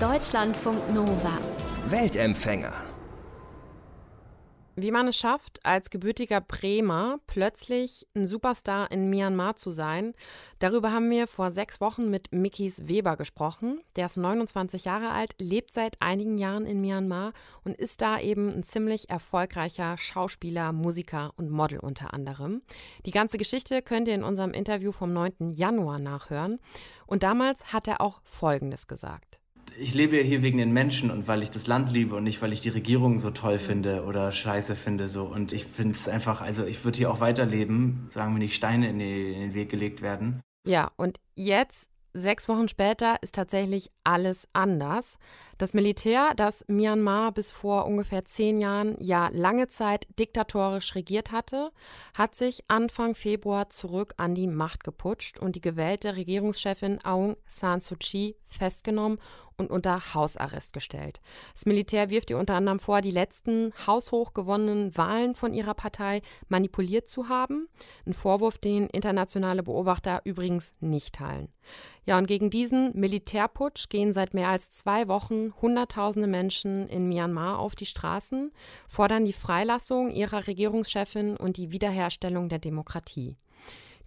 Deutschlandfunk Nova. Weltempfänger. Wie man es schafft, als gebürtiger Bremer plötzlich ein Superstar in Myanmar zu sein, darüber haben wir vor sechs Wochen mit Mikis Weber gesprochen. Der ist 29 Jahre alt, lebt seit einigen Jahren in Myanmar und ist da eben ein ziemlich erfolgreicher Schauspieler, Musiker und Model unter anderem. Die ganze Geschichte könnt ihr in unserem Interview vom 9. Januar nachhören. Und damals hat er auch Folgendes gesagt ich lebe ja hier wegen den Menschen und weil ich das Land liebe und nicht, weil ich die Regierung so toll finde oder scheiße finde. So. Und ich finde es einfach, also ich würde hier auch weiterleben, sagen wir nicht Steine in den Weg gelegt werden. Ja, und jetzt Sechs Wochen später ist tatsächlich alles anders. Das Militär, das Myanmar bis vor ungefähr zehn Jahren ja lange Zeit diktatorisch regiert hatte, hat sich Anfang Februar zurück an die Macht geputscht und die gewählte Regierungschefin Aung San Suu Kyi festgenommen und unter Hausarrest gestellt. Das Militär wirft ihr unter anderem vor, die letzten haushoch gewonnenen Wahlen von ihrer Partei manipuliert zu haben. Ein Vorwurf, den internationale Beobachter übrigens nicht teilen. Ja, und gegen diesen Militärputsch gehen seit mehr als zwei Wochen Hunderttausende Menschen in Myanmar auf die Straßen, fordern die Freilassung ihrer Regierungschefin und die Wiederherstellung der Demokratie.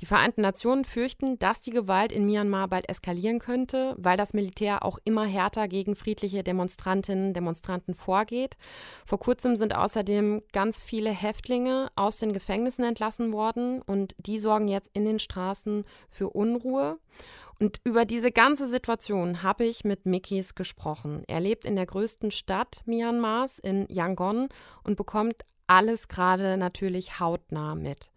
Die Vereinten Nationen fürchten, dass die Gewalt in Myanmar bald eskalieren könnte, weil das Militär auch immer härter gegen friedliche Demonstrantinnen und Demonstranten vorgeht. Vor kurzem sind außerdem ganz viele Häftlinge aus den Gefängnissen entlassen worden und die sorgen jetzt in den Straßen für Unruhe. Und über diese ganze Situation habe ich mit Mikis gesprochen. Er lebt in der größten Stadt Myanmars, in Yangon, und bekommt alles gerade natürlich hautnah mit.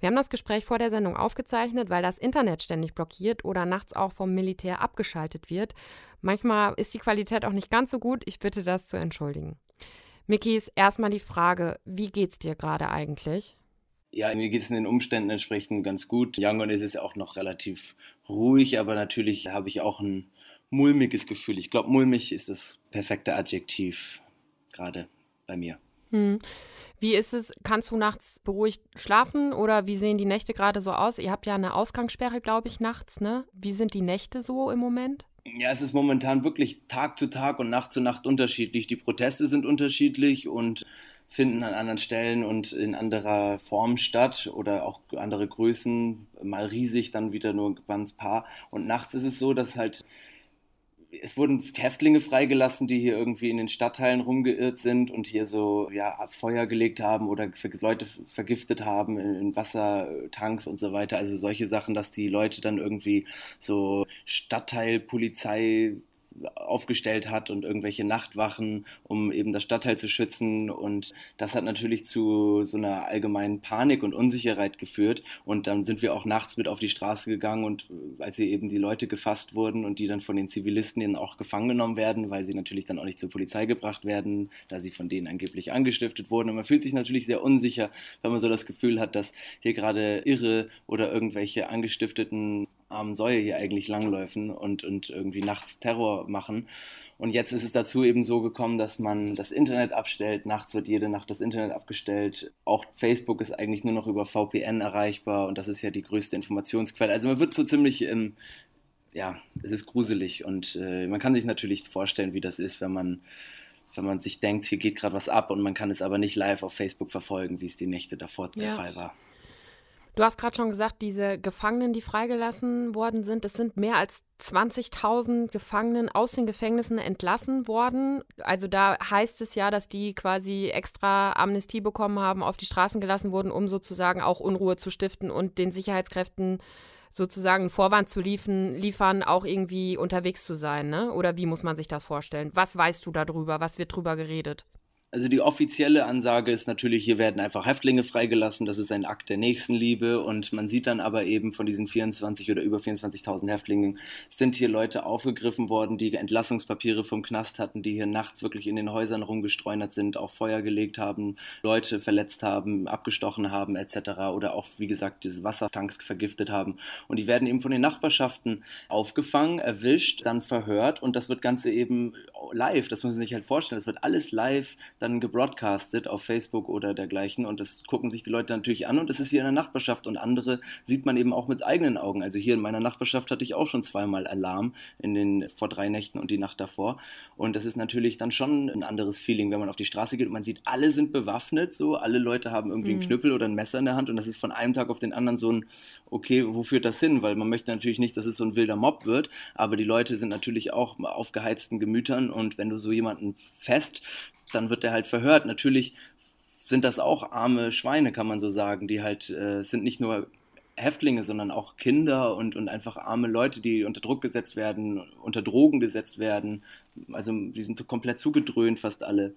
Wir haben das Gespräch vor der Sendung aufgezeichnet, weil das Internet ständig blockiert oder nachts auch vom Militär abgeschaltet wird. Manchmal ist die Qualität auch nicht ganz so gut. Ich bitte das zu entschuldigen. Mikis, erstmal die Frage, wie geht's dir gerade eigentlich? Ja, mir geht es in den Umständen entsprechend ganz gut. Yangon ist es auch noch relativ ruhig, aber natürlich habe ich auch ein mulmiges Gefühl. Ich glaube, mulmig ist das perfekte Adjektiv gerade bei mir. Hm. Wie ist es? Kannst du nachts beruhigt schlafen oder wie sehen die Nächte gerade so aus? Ihr habt ja eine Ausgangssperre, glaube ich, nachts, ne? Wie sind die Nächte so im Moment? Ja, es ist momentan wirklich Tag zu Tag und Nacht zu Nacht unterschiedlich. Die Proteste sind unterschiedlich und finden an anderen Stellen und in anderer Form statt oder auch andere Größen, mal riesig, dann wieder nur ganz paar. Und nachts ist es so, dass halt es wurden Häftlinge freigelassen, die hier irgendwie in den Stadtteilen rumgeirrt sind und hier so ja, Feuer gelegt haben oder Leute vergiftet haben in, Wassertanks und so weiter. Also solche Sachen, dass die Leute dann irgendwie so Stadtteilpolizei aufgestellt hat und irgendwelche Nachtwachen, um eben das Stadtteil zu schützen. Und das hat natürlich zu so einer allgemeinen Panik und Unsicherheit geführt. Und dann sind wir auch nachts mit auf die Straße gegangen und äh, als sie eben die Leute gefasst wurden und die dann von den Zivilisten eben auch gefangen genommen werden, weil sie natürlich dann auch nicht zur Polizei gebracht werden, da sie von denen angeblich angestiftet wurden. Und man fühlt sich natürlich sehr unsicher, wenn man so das Gefühl hat, dass hier gerade Irre oder irgendwelche angestifteten armen Säue hier eigentlich langläufen und, und irgendwie nachts Terror machen. Und jetzt ist es dazu eben so gekommen, dass man das Internet abstellt. Nachts wird jede Nacht das Internet abgestellt. Auch Facebook ist eigentlich nur noch über VPN erreichbar und das ist ja die größte Informationsquelle. Also man wird so ziemlich im, ja, es ist gruselig und äh, man kann sich natürlich vorstellen, wie das ist, wenn man wenn man sich denkt, hier geht gerade was ab und man kann es aber nicht live auf Facebook verfolgen, wie es die Nächte davor ja. der Fall war. Du hast gerade schon gesagt, diese Gefangenen, die freigelassen worden sind, es sind mehr als 20.000 Gefangenen aus den Gefängnissen entlassen worden. Also da heißt es ja, dass die quasi extra Amnestie bekommen haben, auf die Straßen gelassen wurden, um sozusagen auch Unruhe zu stiften und den Sicherheitskräften sozusagen einen Vorwand zu liefern, liefern, auch irgendwie unterwegs zu sein, ne? Oder wie muss man sich das vorstellen? Was weißt du darüber? Was wird drüber geredet? Also die offizielle Ansage ist natürlich, hier werden einfach Häftlinge freigelassen, das ist ein Akt der Nächstenliebe und man sieht dann aber eben von diesen 24 oder über 24.000 Häftlingen sind hier Leute aufgegriffen worden, die Entlassungspapiere vom Knast hatten, die hier nachts wirklich in den Häusern rumgestreunert sind, auch Feuer gelegt haben, Leute verletzt haben, abgestochen haben etc. oder auch, wie gesagt, diese Wassertanks vergiftet haben und die werden eben von den Nachbarschaften aufgefangen, erwischt, dann verhört und das wird Ganze eben live, das muss man sich halt vorstellen. Das wird alles live dann gebroadcastet auf Facebook oder dergleichen. Und das gucken sich die Leute natürlich an. Und das ist hier in der Nachbarschaft. Und andere sieht man eben auch mit eigenen Augen. Also hier in meiner Nachbarschaft hatte ich auch schon zweimal Alarm in den vor drei Nächten und die Nacht davor. Und das ist natürlich dann schon ein anderes Feeling, wenn man auf die Straße geht und man sieht, alle sind bewaffnet, so. Alle Leute haben irgendwie mhm. einen Knüppel oder ein Messer in der Hand. Und das ist von einem Tag auf den anderen so ein, okay, wo führt das hin? Weil man möchte natürlich nicht, dass es so ein wilder Mob wird, aber die Leute sind natürlich auch auf geheizten Gemütern. Und wenn du so jemanden fest, dann wird der halt verhört. Natürlich sind das auch arme Schweine, kann man so sagen, die halt äh, sind nicht nur Häftlinge, sondern auch Kinder und, und einfach arme Leute, die unter Druck gesetzt werden, unter Drogen gesetzt werden. Also die sind so komplett zugedröhnt, fast alle.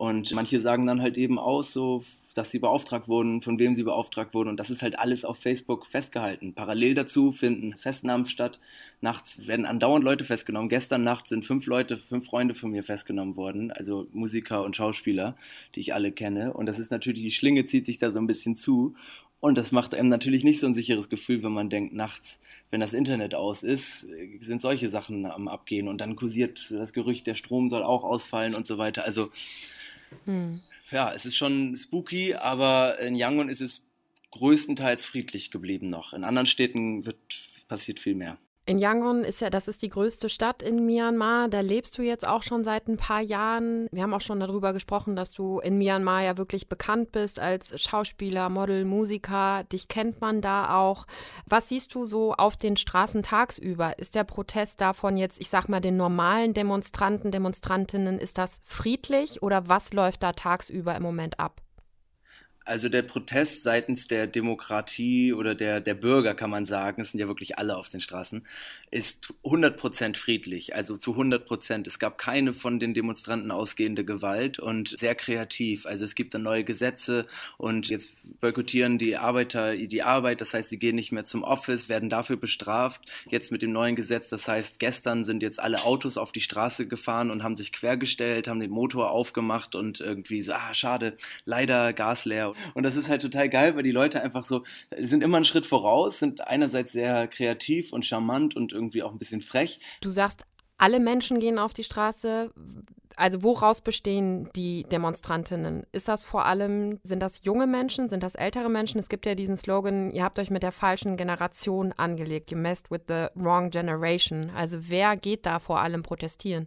Und manche sagen dann halt eben aus, so, dass sie beauftragt wurden, von wem sie beauftragt wurden. Und das ist halt alles auf Facebook festgehalten. Parallel dazu finden Festnahmen statt. Nachts werden andauernd Leute festgenommen. Gestern Nacht sind fünf Leute, fünf Freunde von mir festgenommen worden. Also Musiker und Schauspieler, die ich alle kenne. Und das ist natürlich, die Schlinge zieht sich da so ein bisschen zu. Und das macht einem natürlich nicht so ein sicheres Gefühl, wenn man denkt, nachts, wenn das Internet aus ist, sind solche Sachen am Abgehen. Und dann kursiert das Gerücht, der Strom soll auch ausfallen und so weiter. Also, hm. Ja, es ist schon spooky, aber in Yangon ist es größtenteils friedlich geblieben noch. In anderen Städten wird passiert viel mehr. In Yangon ist ja, das ist die größte Stadt in Myanmar. Da lebst du jetzt auch schon seit ein paar Jahren. Wir haben auch schon darüber gesprochen, dass du in Myanmar ja wirklich bekannt bist als Schauspieler, Model, Musiker. Dich kennt man da auch. Was siehst du so auf den Straßen tagsüber? Ist der Protest davon jetzt, ich sag mal, den normalen Demonstranten, Demonstrantinnen, ist das friedlich oder was läuft da tagsüber im Moment ab? Also der Protest seitens der Demokratie oder der, der Bürger, kann man sagen, es sind ja wirklich alle auf den Straßen, ist 100% friedlich, also zu 100%. Es gab keine von den Demonstranten ausgehende Gewalt und sehr kreativ. Also es gibt dann neue Gesetze und jetzt boykottieren die Arbeiter die Arbeit, das heißt, sie gehen nicht mehr zum Office, werden dafür bestraft. Jetzt mit dem neuen Gesetz, das heißt, gestern sind jetzt alle Autos auf die Straße gefahren und haben sich quergestellt, haben den Motor aufgemacht und irgendwie so, ah, schade, leider Gas leer und das ist halt total geil, weil die Leute einfach so, sind immer einen Schritt voraus, sind einerseits sehr kreativ und charmant und irgendwie auch ein bisschen frech. Du sagst, alle Menschen gehen auf die Straße. Also woraus bestehen die Demonstrantinnen? Ist das vor allem, sind das junge Menschen, sind das ältere Menschen? Es gibt ja diesen Slogan, ihr habt euch mit der falschen Generation angelegt, you messed with the wrong generation. Also wer geht da vor allem protestieren?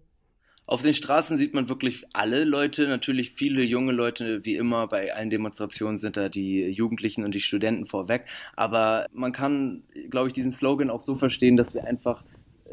Auf den Straßen sieht man wirklich alle Leute, natürlich viele junge Leute, wie immer bei allen Demonstrationen sind da die Jugendlichen und die Studenten vorweg. Aber man kann, glaube ich, diesen Slogan auch so verstehen, dass wir einfach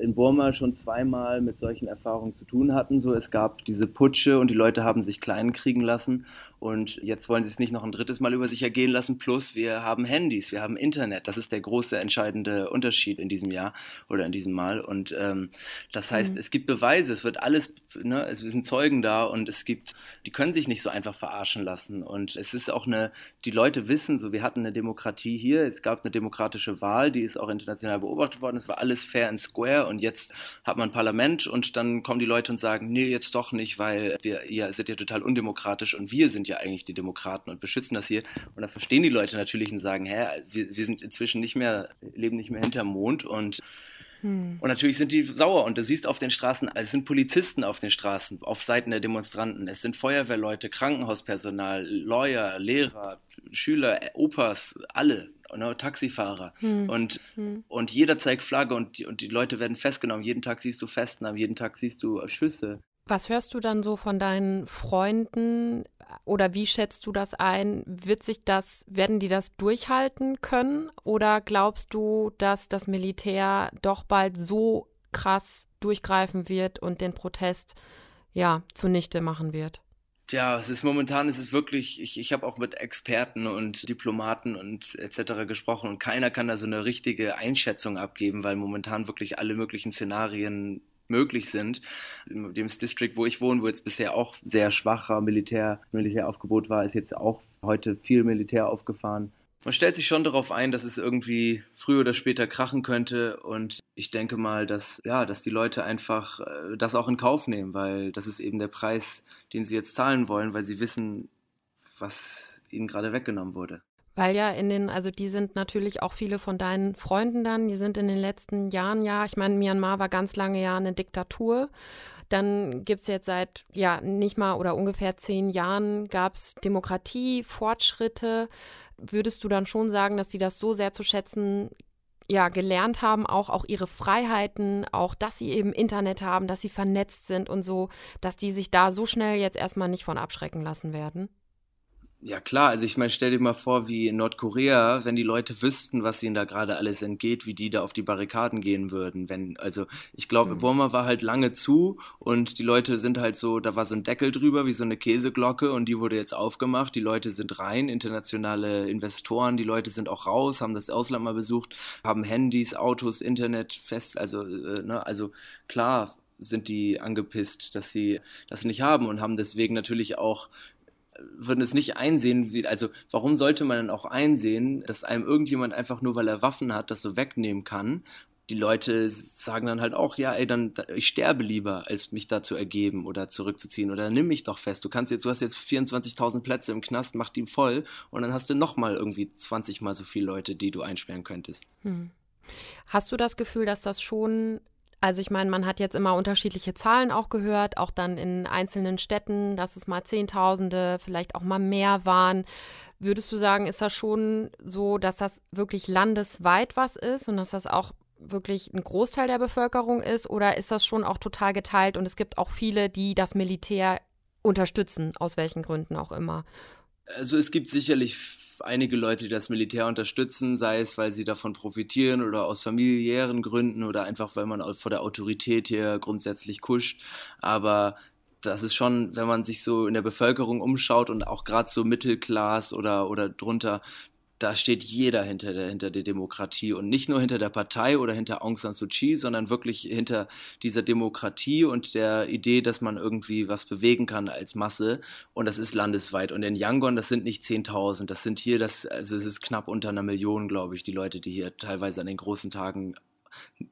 in Burma schon zweimal mit solchen Erfahrungen zu tun hatten. So, es gab diese Putsche und die Leute haben sich klein kriegen lassen. Und jetzt wollen sie es nicht noch ein drittes Mal über sich ergehen lassen. Plus, wir haben Handys, wir haben Internet. Das ist der große entscheidende Unterschied in diesem Jahr oder in diesem Mal. Und ähm, das heißt, mhm. es gibt Beweise, es wird alles, ne, es sind Zeugen da und es gibt, die können sich nicht so einfach verarschen lassen. Und es ist auch eine, die Leute wissen, so, wir hatten eine Demokratie hier, es gab eine demokratische Wahl, die ist auch international beobachtet worden. Es war alles fair and square und jetzt hat man ein Parlament und dann kommen die Leute und sagen, nee, jetzt doch nicht, weil wir, ihr seid ja total undemokratisch und wir sind ja eigentlich die Demokraten und beschützen das hier. Und dann verstehen die Leute natürlich und sagen, hä, wir, wir sind inzwischen nicht mehr, leben nicht mehr hinterm Mond und hm. Und natürlich sind die sauer und du siehst auf den Straßen, es sind Polizisten auf den Straßen, auf Seiten der Demonstranten, es sind Feuerwehrleute, Krankenhauspersonal, Lawyer, Lehrer, Schüler, Opas, alle, ne, Taxifahrer. Hm. Und, hm. und jeder zeigt Flagge und die, und die Leute werden festgenommen. Jeden Tag siehst du Festnahmen, jeden Tag siehst du Schüsse. Was hörst du dann so von deinen Freunden oder wie schätzt du das ein? Wird sich das, werden die das durchhalten können? Oder glaubst du, dass das Militär doch bald so krass durchgreifen wird und den Protest ja zunichte machen wird? Ja, es ist momentan, es ist wirklich, ich, ich habe auch mit Experten und Diplomaten und etc. gesprochen und keiner kann da so eine richtige Einschätzung abgeben, weil momentan wirklich alle möglichen Szenarien möglich sind. In dem District, wo ich wohne, wo jetzt bisher auch sehr schwacher Militär, Militäraufgebot war, ist jetzt auch heute viel Militär aufgefahren. Man stellt sich schon darauf ein, dass es irgendwie früher oder später krachen könnte und ich denke mal, dass ja, dass die Leute einfach äh, das auch in Kauf nehmen, weil das ist eben der Preis, den sie jetzt zahlen wollen, weil sie wissen, was ihnen gerade weggenommen wurde. Weil ja in den, also die sind natürlich auch viele von deinen Freunden dann, die sind in den letzten Jahren ja, ich meine, Myanmar war ganz lange ja eine Diktatur. Dann gibt es jetzt seit, ja, nicht mal oder ungefähr zehn Jahren gab es Demokratie, Fortschritte. Würdest du dann schon sagen, dass sie das so sehr zu schätzen ja, gelernt haben, auch, auch ihre Freiheiten, auch, dass sie eben Internet haben, dass sie vernetzt sind und so, dass die sich da so schnell jetzt erstmal nicht von abschrecken lassen werden? Ja klar, also ich meine, stell dir mal vor, wie in Nordkorea, wenn die Leute wüssten, was ihnen da gerade alles entgeht, wie die da auf die Barrikaden gehen würden. Wenn, also ich glaube, mhm. Burma war halt lange zu und die Leute sind halt so, da war so ein Deckel drüber, wie so eine Käseglocke und die wurde jetzt aufgemacht. Die Leute sind rein, internationale Investoren, die Leute sind auch raus, haben das Ausland mal besucht, haben Handys, Autos, Internet fest, also, äh, ne, also klar, sind die angepisst, dass sie das nicht haben und haben deswegen natürlich auch würden es nicht einsehen, also warum sollte man dann auch einsehen, dass einem irgendjemand einfach nur, weil er Waffen hat, das so wegnehmen kann? Die Leute sagen dann halt auch, ja, ey, dann ich sterbe lieber, als mich da zu ergeben oder zurückzuziehen oder nimm mich doch fest. Du kannst jetzt, du hast jetzt 24.000 Plätze im Knast, mach die voll und dann hast du noch mal irgendwie 20 mal so viele Leute, die du einsperren könntest. Hm. Hast du das Gefühl, dass das schon also ich meine, man hat jetzt immer unterschiedliche Zahlen auch gehört, auch dann in einzelnen Städten, dass es mal Zehntausende, vielleicht auch mal mehr waren. Würdest du sagen, ist das schon so, dass das wirklich landesweit was ist und dass das auch wirklich ein Großteil der Bevölkerung ist? Oder ist das schon auch total geteilt und es gibt auch viele, die das Militär unterstützen, aus welchen Gründen auch immer? Also es gibt sicherlich einige Leute, die das Militär unterstützen, sei es, weil sie davon profitieren oder aus familiären Gründen oder einfach, weil man vor der Autorität hier grundsätzlich kuscht. Aber das ist schon, wenn man sich so in der Bevölkerung umschaut und auch gerade so Mittelklass oder, oder drunter, da steht jeder hinter der, hinter der Demokratie und nicht nur hinter der Partei oder hinter Aung San Suu Kyi, sondern wirklich hinter dieser Demokratie und der Idee, dass man irgendwie was bewegen kann als Masse und das ist landesweit und in Yangon, das sind nicht 10.000, das sind hier, das, also es ist knapp unter einer Million, glaube ich, die Leute, die hier teilweise an den großen Tagen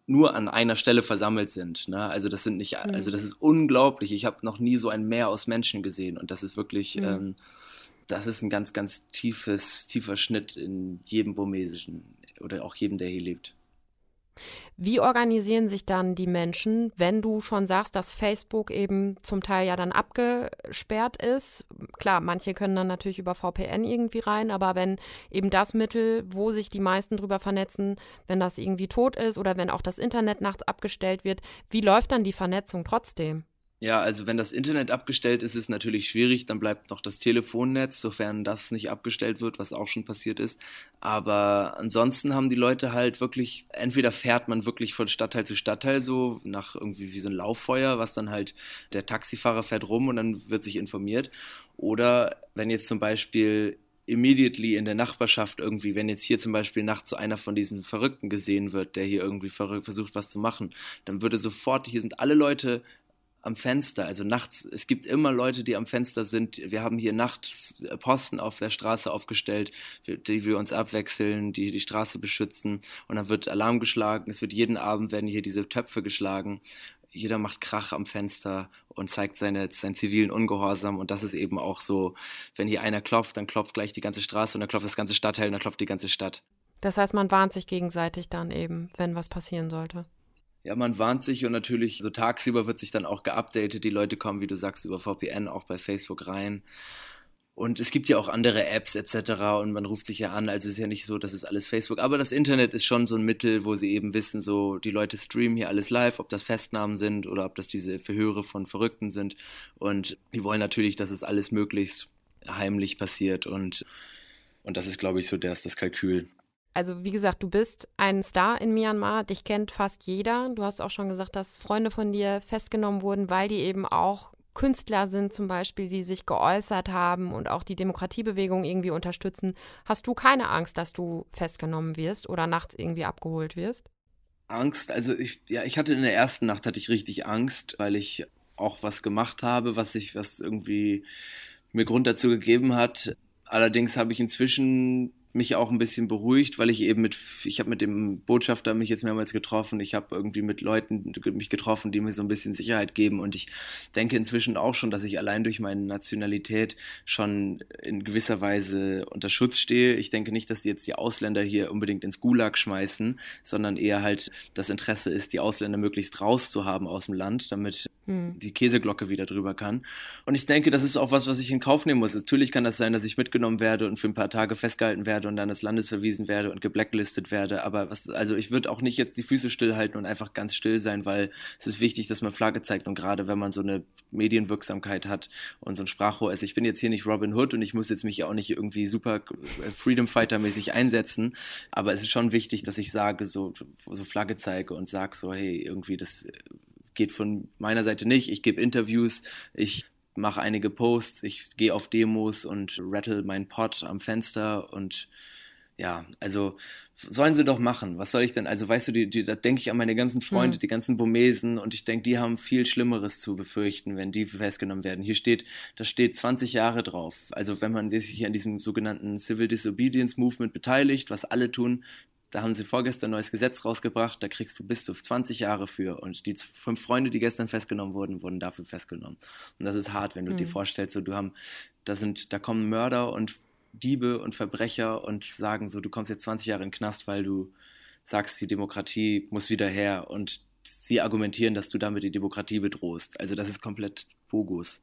nur an einer Stelle versammelt sind. Ne? Also das sind nicht, mhm. also das ist unglaublich. Ich habe noch nie so ein Meer aus Menschen gesehen und das ist wirklich mhm. ähm, das ist ein ganz, ganz tiefes, tiefer Schnitt in jedem Burmesischen oder auch jedem, der hier lebt. Wie organisieren sich dann die Menschen, wenn du schon sagst, dass Facebook eben zum Teil ja dann abgesperrt ist? Klar, manche können dann natürlich über VPN irgendwie rein, aber wenn eben das Mittel, wo sich die meisten drüber vernetzen, wenn das irgendwie tot ist oder wenn auch das Internet nachts abgestellt wird, wie läuft dann die Vernetzung trotzdem? Ja, also wenn das Internet abgestellt ist, ist natürlich schwierig, dann bleibt noch das Telefonnetz, sofern das nicht abgestellt wird, was auch schon passiert ist. Aber ansonsten haben die Leute halt wirklich, entweder fährt man wirklich von Stadtteil zu Stadtteil so nach irgendwie wie so ein Lauffeuer, was dann halt der Taxifahrer fährt rum und dann wird sich informiert. Oder wenn jetzt zum Beispiel immediately in der Nachbarschaft irgendwie, wenn jetzt hier zum Beispiel nachts so einer von diesen Verrückten gesehen wird, der hier irgendwie versucht, was zu machen, dann würde sofort, hier sind alle Leute am Fenster. Also nachts, es gibt immer Leute, die am Fenster sind. Wir haben hier nachts Posten auf der Straße aufgestellt, die wir uns abwechseln, die die Straße beschützen. Und dann wird Alarm geschlagen. Es wird jeden Abend werden hier diese Töpfe geschlagen. Jeder macht Krach am Fenster und zeigt seine, seinen zivilen Ungehorsam. Und das ist eben auch so, wenn hier einer klopft, dann klopft gleich die ganze Straße und dann klopft das ganze Stadtteil und dann klopft die ganze Stadt. Das heißt, man warnt sich gegenseitig dann eben, wenn was passieren sollte. Ja, man warnt sich und natürlich so tagsüber wird sich dann auch geupdatet. Die Leute kommen, wie du sagst, über VPN auch bei Facebook rein. Und es gibt ja auch andere Apps etc. und man ruft sich ja an. Also es ist ja nicht so, dass es alles Facebook. Aber das Internet ist schon so ein Mittel, wo sie eben wissen, so die Leute streamen hier alles live, ob das Festnahmen sind oder ob das diese Verhöre von Verrückten sind. Und die wollen natürlich, dass es alles möglichst heimlich passiert und und das ist, glaube ich, so das, das Kalkül also wie gesagt, du bist ein Star in Myanmar, dich kennt fast jeder. Du hast auch schon gesagt, dass Freunde von dir festgenommen wurden, weil die eben auch Künstler sind zum Beispiel, die sich geäußert haben und auch die Demokratiebewegung irgendwie unterstützen. Hast du keine Angst, dass du festgenommen wirst oder nachts irgendwie abgeholt wirst? Angst, also ich, ja, ich hatte in der ersten Nacht hatte ich richtig Angst, weil ich auch was gemacht habe, was ich, was irgendwie mir Grund dazu gegeben hat. Allerdings habe ich inzwischen mich auch ein bisschen beruhigt, weil ich eben mit, ich habe mit dem Botschafter mich jetzt mehrmals getroffen, ich habe irgendwie mit Leuten mich getroffen, die mir so ein bisschen Sicherheit geben und ich denke inzwischen auch schon, dass ich allein durch meine Nationalität schon in gewisser Weise unter Schutz stehe. Ich denke nicht, dass jetzt die Ausländer hier unbedingt ins Gulag schmeißen, sondern eher halt das Interesse ist, die Ausländer möglichst rauszuhaben aus dem Land, damit hm. die Käseglocke wieder drüber kann. Und ich denke, das ist auch was, was ich in Kauf nehmen muss. Natürlich kann das sein, dass ich mitgenommen werde und für ein paar Tage festgehalten werde und dann ins Landes verwiesen werde und geblacklistet werde. Aber was, also ich würde auch nicht jetzt die Füße stillhalten und einfach ganz still sein, weil es ist wichtig, dass man Flagge zeigt und gerade wenn man so eine Medienwirksamkeit hat und so ein Sprachrohr ist. Ich bin jetzt hier nicht Robin Hood und ich muss jetzt mich auch nicht irgendwie super äh, Freedom Fighter mäßig einsetzen, aber es ist schon wichtig, dass ich sage, so, so Flagge zeige und sage so, hey, irgendwie das geht von meiner Seite nicht. Ich gebe Interviews, ich mache einige Posts, ich gehe auf Demos und rattle meinen Pod am Fenster und ja, also sollen sie doch machen. Was soll ich denn? Also weißt du, die, die, da denke ich an meine ganzen Freunde, mhm. die ganzen Bomesen und ich denke, die haben viel Schlimmeres zu befürchten, wenn die festgenommen werden. Hier steht, da steht 20 Jahre drauf. Also wenn man sich an diesem sogenannten Civil Disobedience Movement beteiligt, was alle tun, da haben sie vorgestern ein neues Gesetz rausgebracht, da kriegst du bis zu 20 Jahre für. Und die fünf Freunde, die gestern festgenommen wurden, wurden dafür festgenommen. Und das ist hart, wenn du mhm. dir vorstellst, so du haben, da sind, da kommen Mörder und Diebe und Verbrecher und sagen so, du kommst jetzt 20 Jahre in den Knast, weil du sagst, die Demokratie muss wieder her. Und sie argumentieren, dass du damit die Demokratie bedrohst. Also das ist komplett bogus.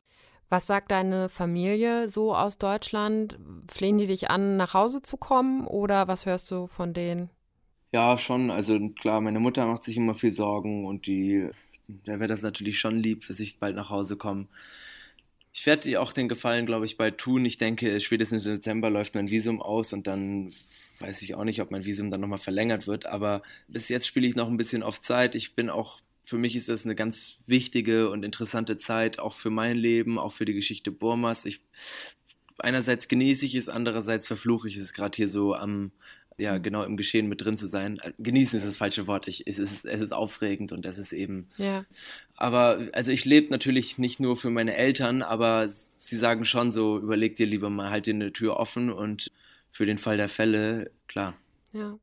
Was sagt deine Familie so aus Deutschland? Flehen die dich an, nach Hause zu kommen oder was hörst du von denen? Ja, schon. Also klar, meine Mutter macht sich immer viel Sorgen und die, der wäre das natürlich schon lieb, dass ich bald nach Hause komme. Ich werde ihr auch den Gefallen, glaube ich, bald tun. Ich denke, spätestens im Dezember läuft mein Visum aus und dann weiß ich auch nicht, ob mein Visum dann nochmal verlängert wird. Aber bis jetzt spiele ich noch ein bisschen auf Zeit. Ich bin auch für mich ist das eine ganz wichtige und interessante Zeit, auch für mein Leben, auch für die Geschichte Burmas. Ich, einerseits genieße ich es, andererseits verfluche ich es gerade hier so am, ja, mhm. genau im Geschehen mit drin zu sein. Äh, genießen ist das falsche Wort. Ich, es, ist, es ist aufregend und es ist eben. Ja. Aber, also ich lebe natürlich nicht nur für meine Eltern, aber sie sagen schon so, überleg dir lieber mal, halt dir eine Tür offen und für den Fall der Fälle, klar. Ja.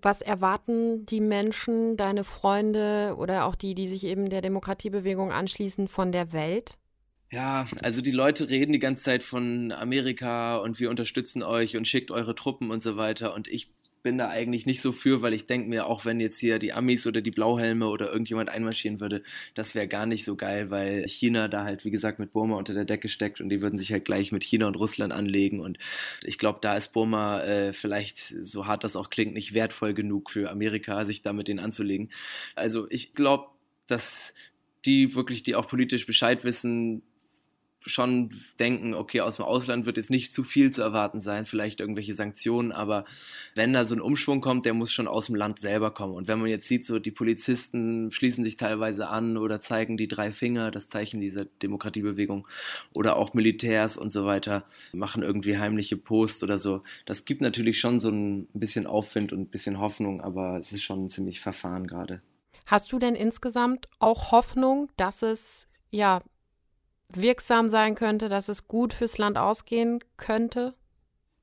Was erwarten die Menschen, deine Freunde oder auch die, die sich eben der Demokratiebewegung anschließen, von der Welt? Ja, also die Leute reden die ganze Zeit von Amerika und wir unterstützen euch und schickt eure Truppen und so weiter. Und ich bin da eigentlich nicht so für, weil ich denke mir, auch wenn jetzt hier die Amis oder die Blauhelme oder irgendjemand einmarschieren würde, das wäre gar nicht so geil, weil China da halt, wie gesagt, mit Burma unter der Decke steckt und die würden sich halt gleich mit China und Russland anlegen. Und ich glaube, da ist Burma äh, vielleicht, so hart das auch klingt, nicht wertvoll genug für Amerika, sich da mit denen anzulegen. Also ich glaube, dass die wirklich, die auch politisch Bescheid wissen, schon denken, okay, aus dem Ausland wird jetzt nicht zu viel zu erwarten sein, vielleicht irgendwelche Sanktionen, aber wenn da so ein Umschwung kommt, der muss schon aus dem Land selber kommen. Und wenn man jetzt sieht, so die Polizisten schließen sich teilweise an oder zeigen die drei Finger, das Zeichen dieser Demokratiebewegung, oder auch Militärs und so weiter, machen irgendwie heimliche Posts oder so. Das gibt natürlich schon so ein bisschen Aufwind und ein bisschen Hoffnung, aber es ist schon ziemlich verfahren gerade. Hast du denn insgesamt auch Hoffnung, dass es ja wirksam sein könnte, dass es gut fürs Land ausgehen könnte?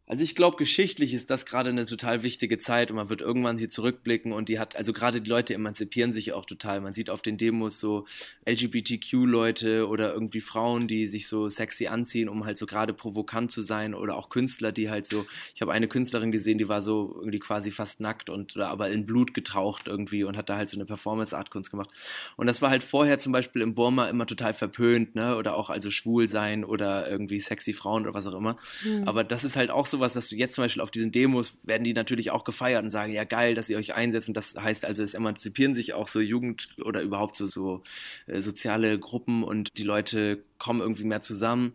Also ich glaube, geschichtlich ist das gerade eine total wichtige Zeit und man wird irgendwann sie zurückblicken und die hat, also gerade die Leute emanzipieren sich auch total. Man sieht auf den Demos so LGBTQ-Leute oder irgendwie Frauen, die sich so sexy anziehen, um halt so gerade provokant zu sein oder auch Künstler, die halt so, ich habe eine Künstlerin gesehen, die war so irgendwie quasi fast nackt und aber in Blut getaucht irgendwie und hat da halt so eine Performance-Art-Kunst gemacht. Und das war halt vorher zum Beispiel im Burma immer total verpönt, ne, oder auch also schwul sein oder irgendwie sexy Frauen oder was auch immer. Mhm. Aber das ist halt auch so sowas, dass du jetzt zum Beispiel auf diesen Demos werden die natürlich auch gefeiert und sagen, ja geil, dass ihr euch einsetzt und das heißt also, es emanzipieren sich auch so Jugend oder überhaupt so, so äh, soziale Gruppen und die Leute kommen irgendwie mehr zusammen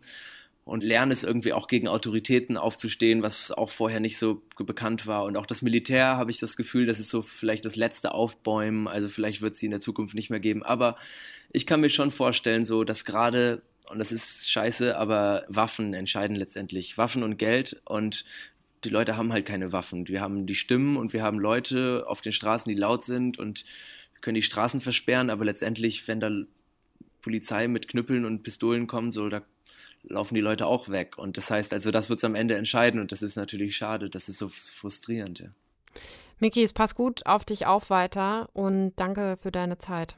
und lernen es irgendwie auch gegen Autoritäten aufzustehen, was auch vorher nicht so bekannt war. Und auch das Militär habe ich das Gefühl, das ist so vielleicht das letzte Aufbäumen. Also vielleicht wird es sie in der Zukunft nicht mehr geben. Aber ich kann mir schon vorstellen, so dass gerade und das ist scheiße, aber Waffen entscheiden letztendlich. Waffen und Geld und die Leute haben halt keine Waffen. Wir haben die Stimmen und wir haben Leute auf den Straßen, die laut sind und können die Straßen versperren, aber letztendlich, wenn da Polizei mit Knüppeln und Pistolen kommt, so, da laufen die Leute auch weg. Und das heißt also, das wird es am Ende entscheiden und das ist natürlich schade, das ist so frustrierend, ja. Miki, es passt gut auf dich auf weiter und danke für deine Zeit.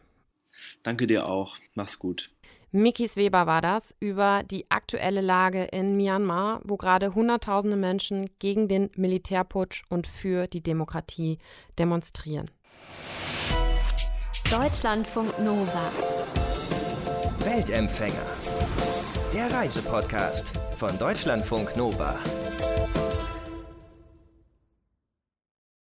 Danke dir auch. Mach's gut. Mikis Weber war das über die aktuelle Lage in Myanmar, wo gerade Hunderttausende Menschen gegen den Militärputsch und für die Demokratie demonstrieren. Deutschlandfunk Nova. Weltempfänger. Der Reisepodcast von Deutschlandfunk Nova.